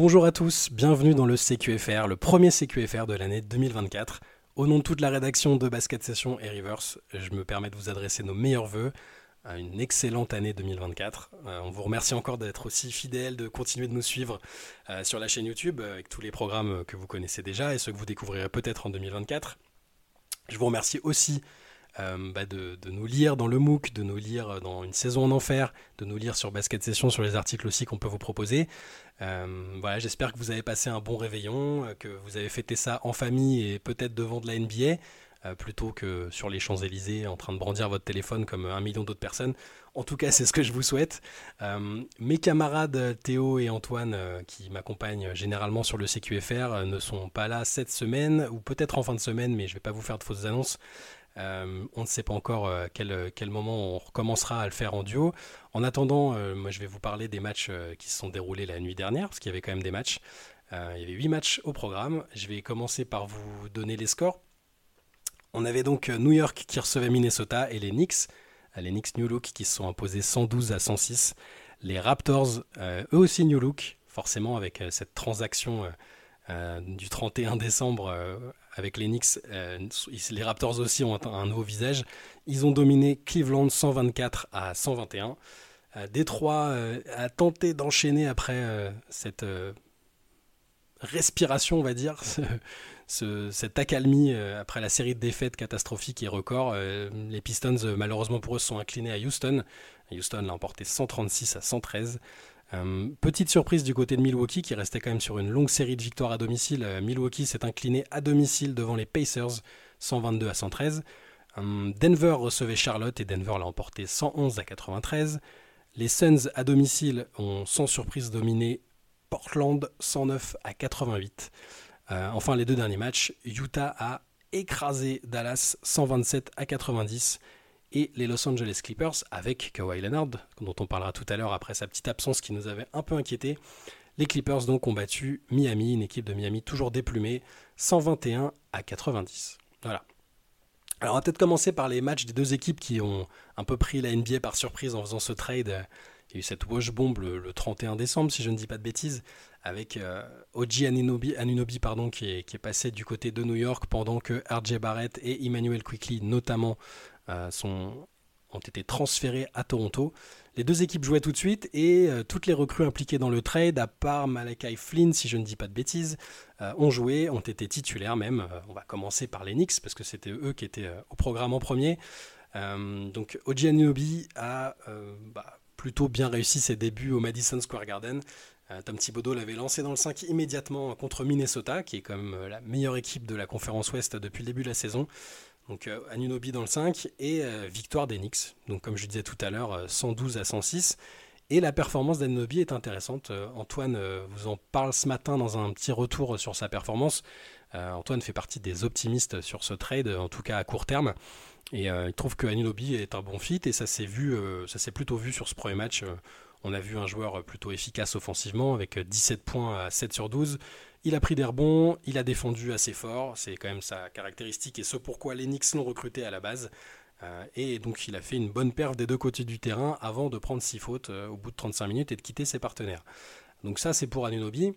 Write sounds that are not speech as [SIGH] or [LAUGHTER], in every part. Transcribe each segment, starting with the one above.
Bonjour à tous, bienvenue dans le CQFR, le premier CQFR de l'année 2024. Au nom de toute la rédaction de Basket Session et Reverse, je me permets de vous adresser nos meilleurs voeux à une excellente année 2024. Euh, on vous remercie encore d'être aussi fidèles, de continuer de nous suivre euh, sur la chaîne YouTube euh, avec tous les programmes que vous connaissez déjà et ceux que vous découvrirez peut-être en 2024. Je vous remercie aussi bah, de, nous lire dans le MOOC, de nous lire dans une saison en enfer, de nous lire sur Basket Session, sur les articles aussi qu'on peut vous proposer. voilà, j'espère que vous avez passé un bon réveillon, que vous avez fêté ça en famille et peut-être devant de la NBA. Euh, plutôt que sur les Champs-Élysées en train de brandir votre téléphone comme un million d'autres personnes. En tout cas, [LAUGHS] c'est ce que je vous souhaite. Euh, mes camarades Théo et Antoine, euh, qui m'accompagnent généralement sur le CQFR, ne sont pas là cette semaine, ou peut-être en fin de semaine, mais je ne vais pas vous faire de fausses annonces. On ne sait pas encore quel, quel, moment on recommencera à le faire en duo. En attendant, moi je vais vous parler des matchs qui se sont déroulés la nuit dernière, parce qu'il y avait quand même des matchs. il y avait 8 matchs au programme. Je vais commencer par vous donner les scores on avait donc euh, New York qui recevait Minnesota et les Knicks, euh, les Knicks New Look qui se sont imposés 112 à 106. Les Raptors, euh, eux aussi New Look, forcément avec cette transaction du 31 décembre avec les Knicks, les Raptors aussi ont un, nouveau visage. Ils ont dominé Cleveland 124 à 121. Détroit a tenté d'enchaîner après cette respiration, on va dire, [LAUGHS] cette accalmie euh, après la série de défaites catastrophiques et records. Euh, les Pistons, euh, malheureusement pour eux, sont inclinés à Houston. Houston l'a emporté 136 à 113. Petite surprise du côté de Milwaukee qui restait quand même sur une longue série de victoires à domicile. Milwaukee s'est incliné à domicile devant les Pacers 122 à 113. Denver recevait Charlotte et Denver l'a emporté 111 à 93. Les Suns à domicile ont sans surprise dominé Portland 109 à 88. Euh, enfin, les deux derniers matchs, Utah a écrasé Dallas 127 à 90 et les Los Angeles Clippers avec Kawhi Leonard, dont on parlera tout à l'heure après sa petite absence qui nous avait un peu inquiété. Les Clippers donc ont battu Miami, une équipe de Miami toujours déplumée, 121 à 90. Voilà. Alors on va peut-être commencer par les matchs des deux équipes qui ont un peu pris la NBA par surprise en faisant ce trade. Il y a eu cette wash bomb le 31 décembre, si je ne dis pas de bêtises, avec euh, Oji Anunobi, pardon, qui, est, passé du côté de New York pendant que RJ Barrett et Emmanuel Quickly notamment euh, ont été transférés à Toronto. Les deux équipes jouaient tout de suite et euh, toutes les recrues impliquées dans le trade, à part Malachi Flynn, si je ne dis pas de bêtises, ont joué, ont été titulaires même. on va commencer par les Knicks parce que c'était eux qui étaient au programme en premier. donc Oji Anunobi a bah, plutôt bien réussi ses débuts au Madison Square Garden. Euh, Tom Thibodeau l'avait lancé dans le 5 immédiatement contre Minnesota, qui est quand même euh, la meilleure équipe de la conférence Ouest depuis le début de la saison. Donc euh, Anunobi dans le 5 et victoire d'Enix. Donc comme je disais tout à l'heure, 112 à 106. Et la performance d'Anunobi est intéressante. Antoine vous en parle ce matin dans un petit retour sur sa performance. Antoine fait partie des optimistes sur ce trade, en tout cas à court terme. Et il trouve que Anunobi est un bon fit et ça s'est vu, ça s'est plutôt vu sur ce premier match. On a vu un joueur plutôt efficace offensivement avec 17 points à 7 sur 12. Il a pris des rebonds, il a défendu assez fort, c'est quand même sa caractéristique et ce pourquoi les Knicks l'ont recruté à la base. Euh, et donc il a fait une bonne perf des deux côtés du terrain avant de prendre 6 fautes euh, au bout de 35 minutes et de quitter ses partenaires. Donc ça c'est pour Anunobi.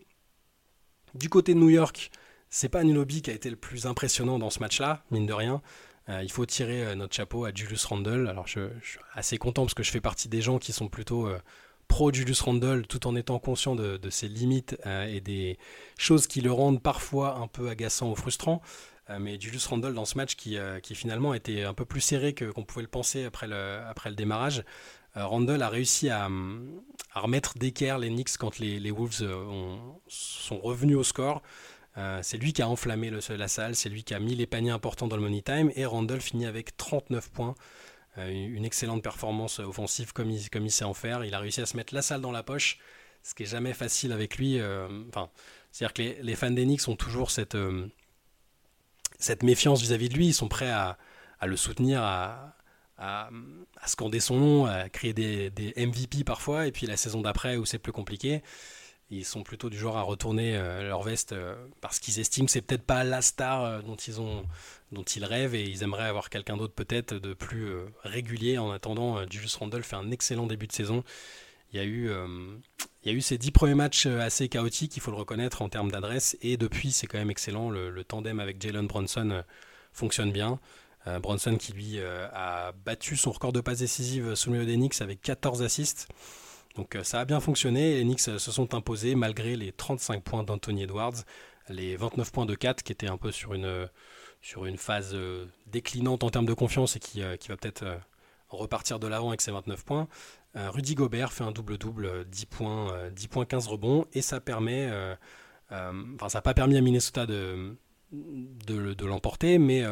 Du côté de New York, c'est pas Anunobi qui a été le plus impressionnant dans ce match-là, mine de rien. Euh, il faut tirer notre chapeau à Julius Randle. Alors je, suis assez content parce que je fais partie des gens qui sont plutôt pro Julius Randle tout en étant conscient de, ses limites euh, et des choses qui le rendent parfois un peu agaçant ou frustrant. Euh, mais Julius Randle dans ce match qui, euh, qui finalement était un peu plus serré que qu'on pouvait le penser après le, après le démarrage. Randle a réussi à, remettre d'équerre les Knicks quand les, Wolves sont revenus au score. c'est lui qui a enflammé la salle, c'est lui qui a mis les paniers importants dans le money time et Randle finit avec 39 points. Euh, une excellente performance offensive comme il, comme sait en faire. Il a réussi à se mettre la salle dans la poche, ce qui est jamais facile avec lui. Euh, enfin, c'est-à-dire que les, fans d'Enix ont toujours cette, euh, cette méfiance vis-à-vis de lui. Ils sont prêts à, le soutenir, à, à, scander son nom, à créer des, des, MVP parfois. Et puis la saison d'après, où c'est plus compliqué, ils sont plutôt du genre à retourner leur veste parce qu'ils estiment que c'est peut-être pas la star dont ils ont dont ils rêvent et ils aimeraient avoir quelqu'un d'autre peut-être de plus euh, régulier. En attendant, euh, Julius Randle fait un excellent début de saison. Il y a eu, euh, Il y a eu ces dix premiers matchs assez chaotiques, il faut le reconnaître en termes d'adresse, et depuis c'est quand même excellent. Le, tandem avec Jalen Bronson fonctionne bien. Bronson qui lui a battu son record de passes décisives sous le milieu d'Enix avec 14 assists. Donc ça a bien fonctionné, les Knicks se sont imposés malgré les 35 points d'Anthony Edwards, les 29 points de 4 qui étaient un peu sur une, sur une phase déclinante en termes de confiance et qui, qui va peut-être repartir de l'avant avec ses 29 points. Euh, Rudy Gobert fait un double-double, 10 points, 10 euh, points, 15 rebonds, et ça permet, euh, enfin ça n'a pas permis à Minnesota de, de, l'emporter, mais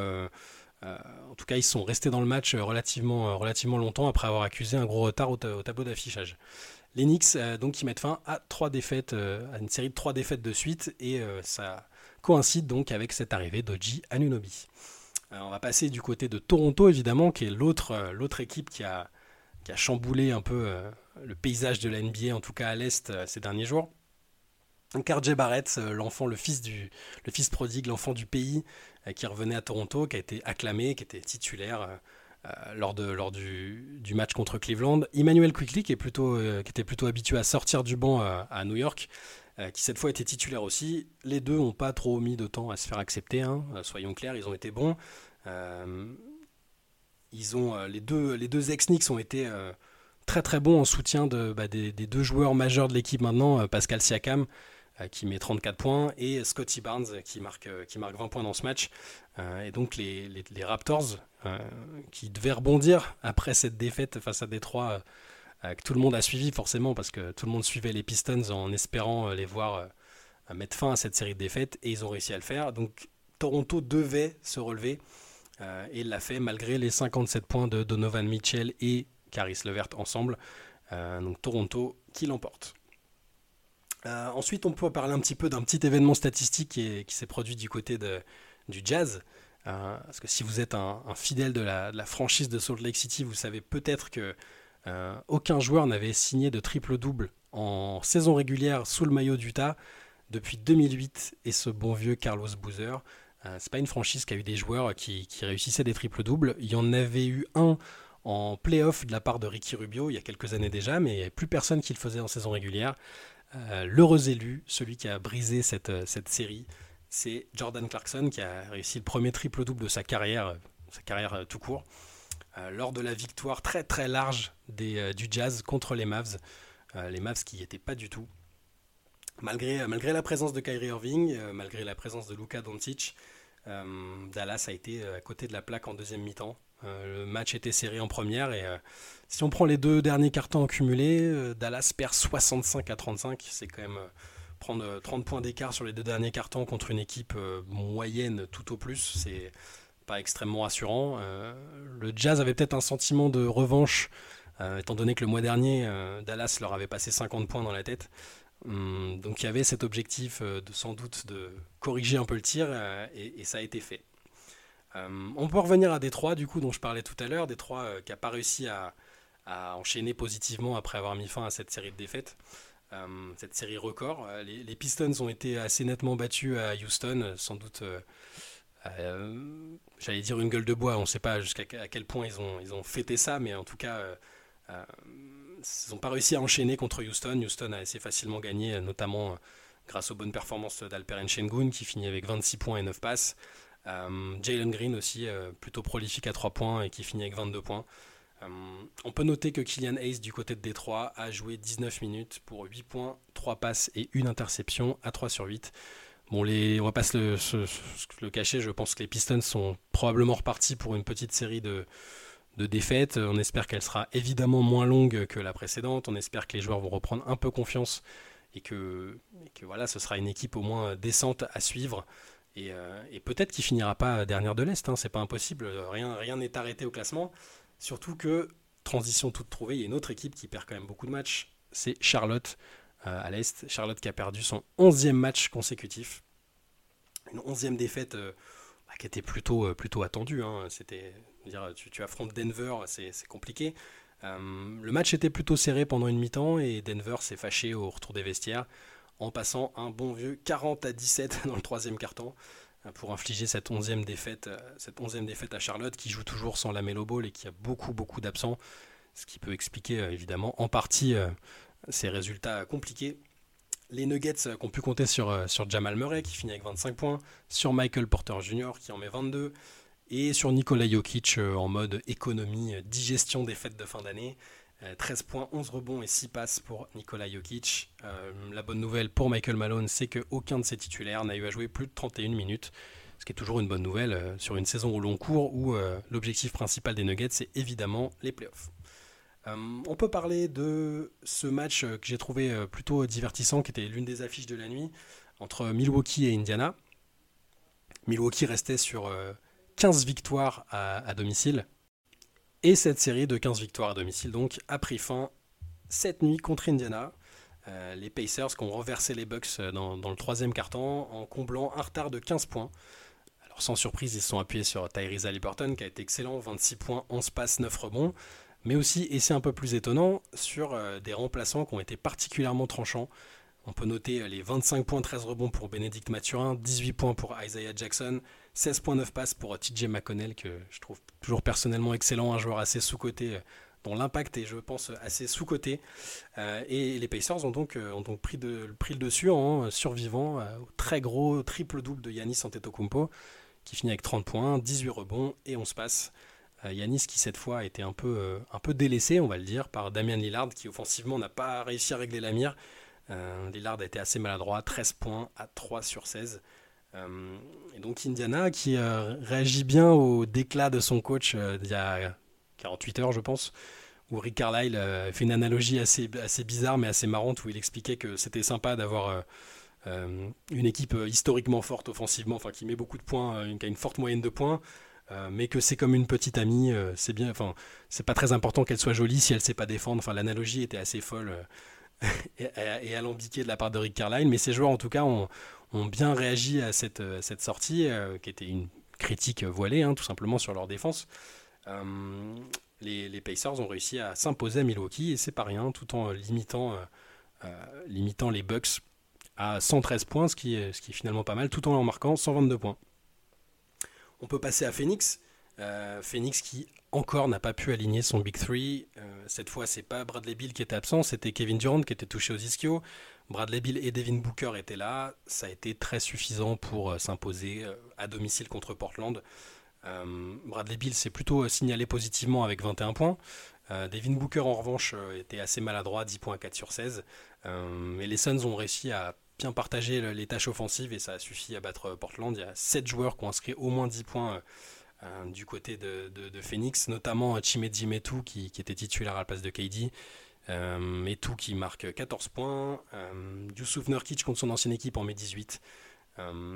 en tout cas ils sont restés dans le match relativement, relativement longtemps après avoir accusé un gros retard au, tableau d'affichage. Les Knicks donc qui mettent fin à trois défaites, à une série de trois défaites de suite, et ça coïncide donc avec cette arrivée d'Oji Anunobi. on va passer du côté de Toronto évidemment, qui est l'autre, équipe qui a qui a chamboulé un peu euh, le paysage de la NBA, en tout cas à l'Est, euh, ces derniers jours. RJ Barrett, euh, le fils prodigue, l'enfant du pays, qui revenait à Toronto, qui a été acclamé, qui était titulaire lors, de, lors du, match contre Cleveland. Emmanuel Quickly, qui, était plutôt habitué à sortir du banc à, New York, qui cette fois était titulaire aussi. Les deux n'ont pas trop mis de temps à se faire accepter, hein, soyons clairs, ils ont été bons. Euh, les deux, ex-Knicks ont été euh, très très bons en soutien bah, des, deux joueurs majeurs de l'équipe maintenant, euh, Pascal Siakam qui met 34 points et Scotty Barnes qui marque, qui marque 20 points dans ce match. et donc les, Raptors qui devaient rebondir après cette défaite face à Détroit que tout le monde a suivi forcément parce que tout le monde suivait les Pistons en espérant les voir mettre fin à cette série de défaites et ils ont réussi à le faire. Donc Toronto devait se relever euh, et l'a fait malgré les 57 points de Donovan Mitchell et Caris Levert ensemble. Euh, donc Toronto qui l'emporte. Euh, ensuite, on peut parler un petit peu d'un petit événement statistique qui, s'est produit du côté du jazz. parce que si vous êtes un, fidèle de la, franchise de Salt Lake City, vous savez peut-être que aucun joueur n'avait signé de triple-double en saison régulière sous le maillot d'Utah depuis 2008 et ce bon vieux Carlos Boozer. Euh, c'est pas une franchise qui a eu des joueurs qui, réussissaient des triples doubles. Il y en avait eu un en playoff de la part de Ricky Rubio il y a quelques années déjà, mais plus personne qui le faisait en saison régulière. Euh, l'heureux élu, celui qui a brisé cette, euh, cette série, c'est Jordan Clarkson qui a réussi le premier triple double de sa carrière, sa carrière tout court, lors de la victoire très très large du Jazz contre les Mavs. les Mavs qui n'y étaient pas du tout Malgré, la présence de Kyrie Irving, euh, malgré la présence de Luka Doncic, euh, Dallas a été euh, à côté de la plaque en deuxième mi-temps. Le match était serré en première et si on prend les deux derniers cartons cumulés, Dallas perd 65 à 35. C'est quand même prendre 30 points d'écart sur les deux derniers cartons contre une équipe moyenne tout au plus. C'est pas extrêmement rassurant. le Jazz avait peut-être un sentiment de revanche, étant donné que le mois dernier, Dallas leur avait passé 50 points dans la tête. Hum, donc il y avait cet objectif euh, de sans doute de corriger un peu le tir euh, et, ça a été fait. Hum, on peut revenir à Détroit du coup dont je parlais tout à l'heure, Détroit euh, qui n'a pas réussi à, enchaîner positivement après avoir mis fin à cette série de défaites, hum, cette série record. Les, Pistons ont été assez nettement battus à Houston, sans doute j'allais dire une gueule de bois, on ne sait pas jusqu'à quel point ils ont, fêté ça, mais en tout cas ils n'ont pas réussi à enchaîner contre Houston. Houston a assez facilement gagné, notamment euh, grâce aux bonnes performances d'Alperen Shengun qui finit avec 26 points et 9 passes. Euh, Jalen Green aussi, euh, plutôt prolifique à 3 points et qui finit avec 22 points. on peut noter que Kylian Hayes du côté de Détroit a joué 19 minutes pour 8 points, 3 passes et une interception à 3 sur 8. Bon, les, on va pas se le cacher, je pense que les Pistons sont probablement repartis pour une petite série de, de défaite. On espère qu'elle sera évidemment moins longue que la précédente. On espère que les joueurs vont reprendre un peu confiance et que, que voilà, ce sera une équipe au moins décente à suivre. Et, euh, peut-être qu'il finira pas dernière de l'Est, hein, c'est pas impossible. Rien n'est arrêté au classement. Surtout que, transition toute trouvée, il y a une autre équipe qui perd quand même beaucoup de matchs. C'est Charlotte euh, à l'Est. Charlotte qui a perdu son 11e match consécutif. Une 11e défaite euh, bah, qui était plutôt, plutôt attendue. Hein. C'était Dire, tu, affrontes Denver, c'est compliqué. Le match était plutôt serré pendant une mi-temps et Denver s'est fâché au retour des vestiaires en passant un bon vieux 40 à 17 dans le troisième carton euh, pour infliger cette onzième défaite, euh, cette onzième défaite à Charlotte qui joue toujours sans la Melo Ball et qui a beaucoup beaucoup d'absents, ce qui peut expliquer évidemment en partie ces résultats compliqués. Les Nuggets qui ont pu compter sur, sur Jamal Murray qui finit avec 25 points, sur Michael Porter Jr. qui en met 22, et sur Nikola Jokic en mode économie, digestion des fêtes de fin d'année. 13 points, 11 rebonds et 6 passes pour Nikola Jokic. la bonne nouvelle pour Michael Malone, c'est qu'aucun de ses titulaires n'a eu à jouer plus de 31 minutes ce qui est toujours une bonne nouvelle euh, sur une saison au long cours où euh, l'objectif principal des Nuggets, c'est évidemment les playoffs. Euh, on peut parler de ce match que j'ai trouvé plutôt divertissant, qui était l'une des affiches de la nuit, entre Milwaukee et Indiana. Milwaukee restait sur 15 victoires à, domicile. Et cette série de 15 victoires à domicile donc a pris fin cette nuit contre Indiana. les Pacers qui ont renversé les Bucks dans, dans le troisième quart-temps en comblant un retard de 15 points sans surprise, ils se sont appuyés sur Tyrese Halliburton qui a été excellent, 26 points, 11 passes, 9 rebonds. Mais aussi, et c'est un peu plus étonnant, sur euh, des remplaçants qui ont été particulièrement tranchants. On peut noter euh, les 25 points, 13 rebonds pour Bénédicte Mathurin, 18 points pour Isaiah Jackson, 16.9 passes pour TJ McConnell, que je trouve toujours personnellement excellent, un joueur assez sous-coté, euh, dont l'impact est, je pense, assez sous-coté. et les Pacers ont donc, ont pris, le dessus en survivant au très gros triple-double de Yanis Antetokounmpo qui finit avec 30 points, 18 rebonds et 11 passes. Euh, Yanis qui cette fois a été un peu, euh, un peu délaissé, on va le dire, par Damien Lillard qui offensivement n'a pas réussi à régler la mire. Euh, Lillard a été assez maladroit, 13 points à 3 sur 16. et donc Indiana qui réagit bien au déclat de son coach il y a 48 heures je pense, où Rick Carlisle fait une analogie assez, assez bizarre mais assez marrante où il expliquait que c'était sympa d'avoir euh, une équipe euh, historiquement forte offensivement, enfin qui met beaucoup de points, euh, qui a une forte moyenne de points, mais que c'est comme une petite amie, c'est bien, enfin c'est pas très important qu'elle soit jolie si elle sait pas défendre. Enfin l'analogie était assez folle [LAUGHS] et, alambiquée de la part de Rick Carlisle, mais ces joueurs en tout cas ont, bien réagi à cette, cette sortie, qui était une critique voilée, hein, tout simplement sur leur défense. les, les, Pacers ont réussi à s'imposer à Milwaukee et c'est pas rien, tout en limitant, les Bucks à 113 points, ce qui, est, ce qui est finalement pas mal, tout en leur marquant 122 points. On peut passer à Phoenix. Euh, Phoenix qui encore n'a pas pu aligner son Big 3. Euh, cette fois, c'est pas Bradley Bill qui était absent, c'était Kevin Durant qui était touché aux ischio. Bradley Bill et Devin Booker étaient là. Ça a été très suffisant pour euh, s'imposer à domicile contre Portland. Bradley Bill s'est plutôt signalé positivement avec 21 points. Devin Booker, en revanche, était assez maladroit, 10 points à 4 sur 16. mais les Suns ont réussi à bien partagé les tâches offensives et ça a suffi à battre Portland. Il y a 7 joueurs qui ont inscrit au moins 10 points euh, euh, du côté de, Phoenix, notamment Chimeji Metu qui, était titulaire à la place de KD. Euh, Metu qui marque 14 points. Euh, Yusuf Nurkic contre son ancienne équipe en met 18.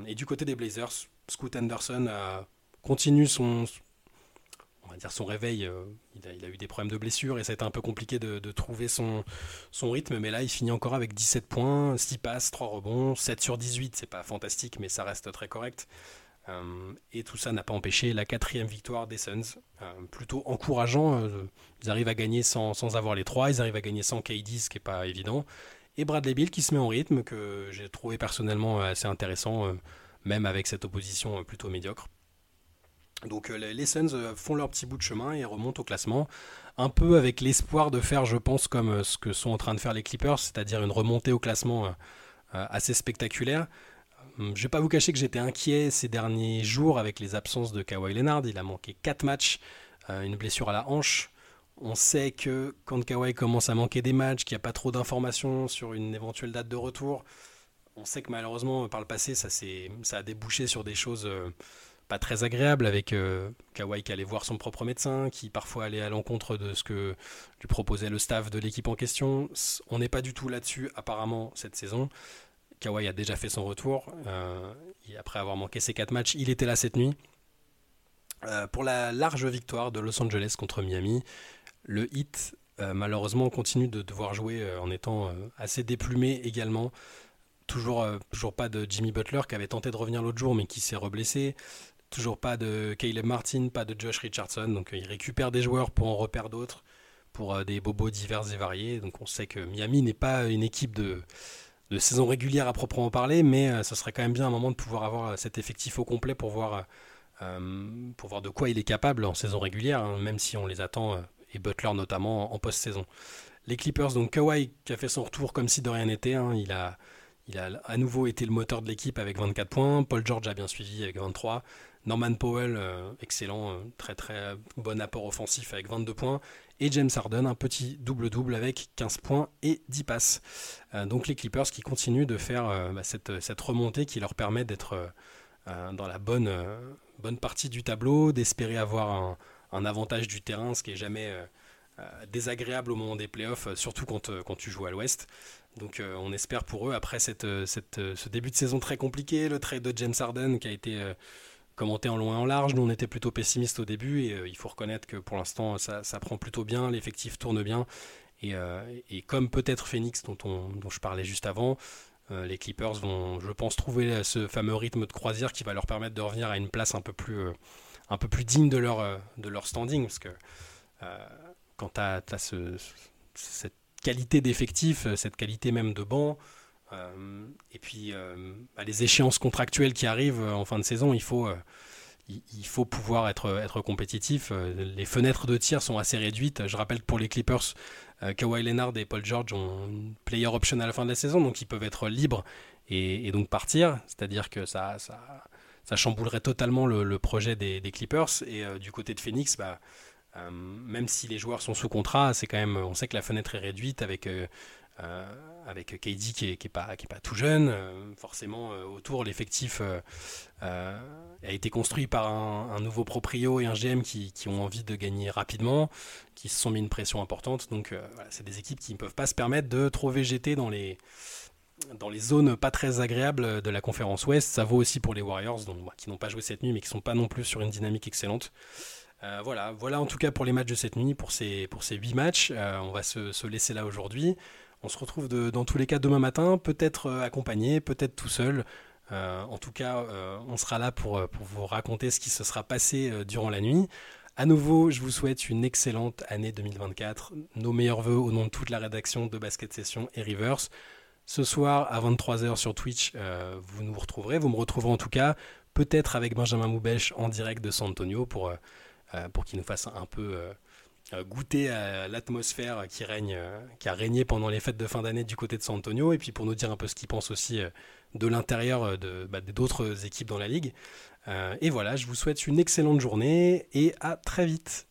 et du côté des Blazers, Scoot Anderson continue son, on va dire son réveil, euh, il, a, eu des problèmes de blessure et ça a été un peu compliqué de, trouver son, son, rythme, mais là il finit encore avec 17 points, 6 passes, 3 rebonds, 7 sur 18, c'est pas fantastique mais ça reste très correct. Euh, et tout ça n'a pas empêché la quatrième victoire des Suns, euh, plutôt encourageant, ils arrivent à gagner sans, sans, avoir les 3, ils arrivent à gagner sans KD, ce qui n'est pas évident, et Bradley Bill qui se met en rythme, que j'ai trouvé personnellement assez intéressant, même avec cette opposition plutôt médiocre. Donc euh, les Suns euh, font leur petit bout de chemin et remontent au classement, un peu avec l'espoir de faire, je pense, comme euh, ce que sont en train de faire les Clippers, c'est-à-dire une remontée au classement assez spectaculaire. Je ne vais pas vous cacher que j'étais inquiet ces derniers jours avec les absences de Kawhi Leonard. Il a manqué 4 matchs, une blessure à la hanche. On sait que quand Kawhi commence à manquer des matchs, qu'il n'y a pas trop d'informations sur une éventuelle date de retour, on sait que malheureusement par le passé ça, ça a débouché sur des choses pas très agréable avec euh, Kawhi qui allait voir son propre médecin, qui parfois allait à l'encontre de ce que lui proposait le staff de l'équipe en question. On n'est pas du tout là-dessus apparemment cette saison. Kawhi a déjà fait son retour. Euh, après avoir manqué ses quatre matchs, il était là cette nuit. Euh, pour la large victoire de Los Angeles contre Miami, le Heat malheureusement continue de devoir jouer en étant assez déplumé également. Toujours, toujours pas de Jimmy Butler qui avait tenté de revenir l'autre jour mais qui s'est reblessé. Toujours pas de Caleb Martin, pas de Josh Richardson. Donc euh, il récupère des joueurs pour en repère d'autres, pour euh, des bobos divers et variés. Donc on sait que Miami n'est pas une équipe de, de saison régulière à proprement parler, mais euh, ce serait quand même bien un moment de pouvoir avoir cet effectif au complet pour voir, pour voir de quoi il est capable en saison régulière, hein, même si on les attend, et Butler notamment, en post-saison. Les Clippers, donc Kawhi qui a fait son retour comme si de rien n'était. Hein. il, a, il a à nouveau été le moteur de l'équipe avec 24 points. Paul George a bien suivi avec 23. Norman Powell, euh, excellent, euh, très très bon apport offensif avec 22 points. Et James Harden, un petit double-double avec 15 points et 10 passes. Euh, donc les Clippers qui continuent de faire bah, cette, cette, remontée qui leur permet d'être dans la bonne, partie du tableau, d'espérer avoir un, avantage du terrain, ce qui est jamais désagréable au moment des playoffs, surtout quand, quand tu joues à l'ouest. Donc on espère pour eux, après ce début de saison très compliqué, le trade de James Harden qui a été commenté en et en large. Nous, on était plutôt pessimistes au début et euh, il faut reconnaître que pour l'instant, ça, prend plutôt bien, l'effectif tourne bien. Et, euh, comme peut-être Phoenix, dont, on, dont je parlais juste avant, euh, les Clippers vont, je pense, trouver ce fameux rythme de croisière qui va leur permettre de revenir à une place un peu plus, un peu plus digne de leur, de leur standing. Parce que quand tu as, cette qualité d'effectif, cette qualité même de banc, et puis, euh, bah, les échéances contractuelles qui arrivent euh, en fin de saison, il faut, il, faut pouvoir être, être compétitif. Les fenêtres de tir sont assez réduites. Je rappelle que pour les Clippers, Kawhi Leonard et Paul George ont une player option à la fin de la saison, donc ils peuvent être libres et, donc partir. C'est-à-dire que ça, ça, ça, chamboulerait totalement le, projet des, Clippers. Et du côté de Phoenix, bah, même si les joueurs sont sous contrat, c'est quand même, on sait que la fenêtre est réduite avec euh, avec KD qui est, qui est, pas, tout jeune. Euh, forcément, euh, autour, l'effectif a été construit par un, nouveau proprio et un GM qui, ont envie de gagner rapidement, qui se sont mis une pression importante. Donc, voilà, c'est des équipes qui ne peuvent pas se permettre de trop végéter dans les, zones pas très agréables de la conférence Ouest. Ça vaut aussi pour les Warriors, donc, qui n'ont pas joué cette nuit, mais qui ne sont pas non plus sur une dynamique excellente. voilà, voilà en tout cas pour les matchs de cette nuit, pour ces, pour ces 8 matchs. on va se laisser là aujourd'hui. On se retrouve dans tous les cas demain matin, peut-être euh, accompagné, peut-être tout seul. Euh, en tout cas, euh, on sera là pour, vous raconter ce qui se sera passé durant la nuit. À nouveau, je vous souhaite une excellente année 2024. Nos meilleurs voeux au nom de toute la rédaction de Basket Session et Rivers. Ce soir à 23h sur Twitch, vous nous retrouverez. Vous me retrouverez en tout cas, peut-être avec Benjamin Moubèche en direct de San Antonio pour, qu'il nous fasse un peu goûter à l'atmosphère qui règne, euh, qui a régné pendant les fêtes de fin d'année du côté de San Antonio, et puis pour nous dire un peu ce qu'il pense aussi euh, de l'intérieur de, bah, d'autres équipes dans la ligue. et voilà, je vous souhaite une excellente journée et à très vite.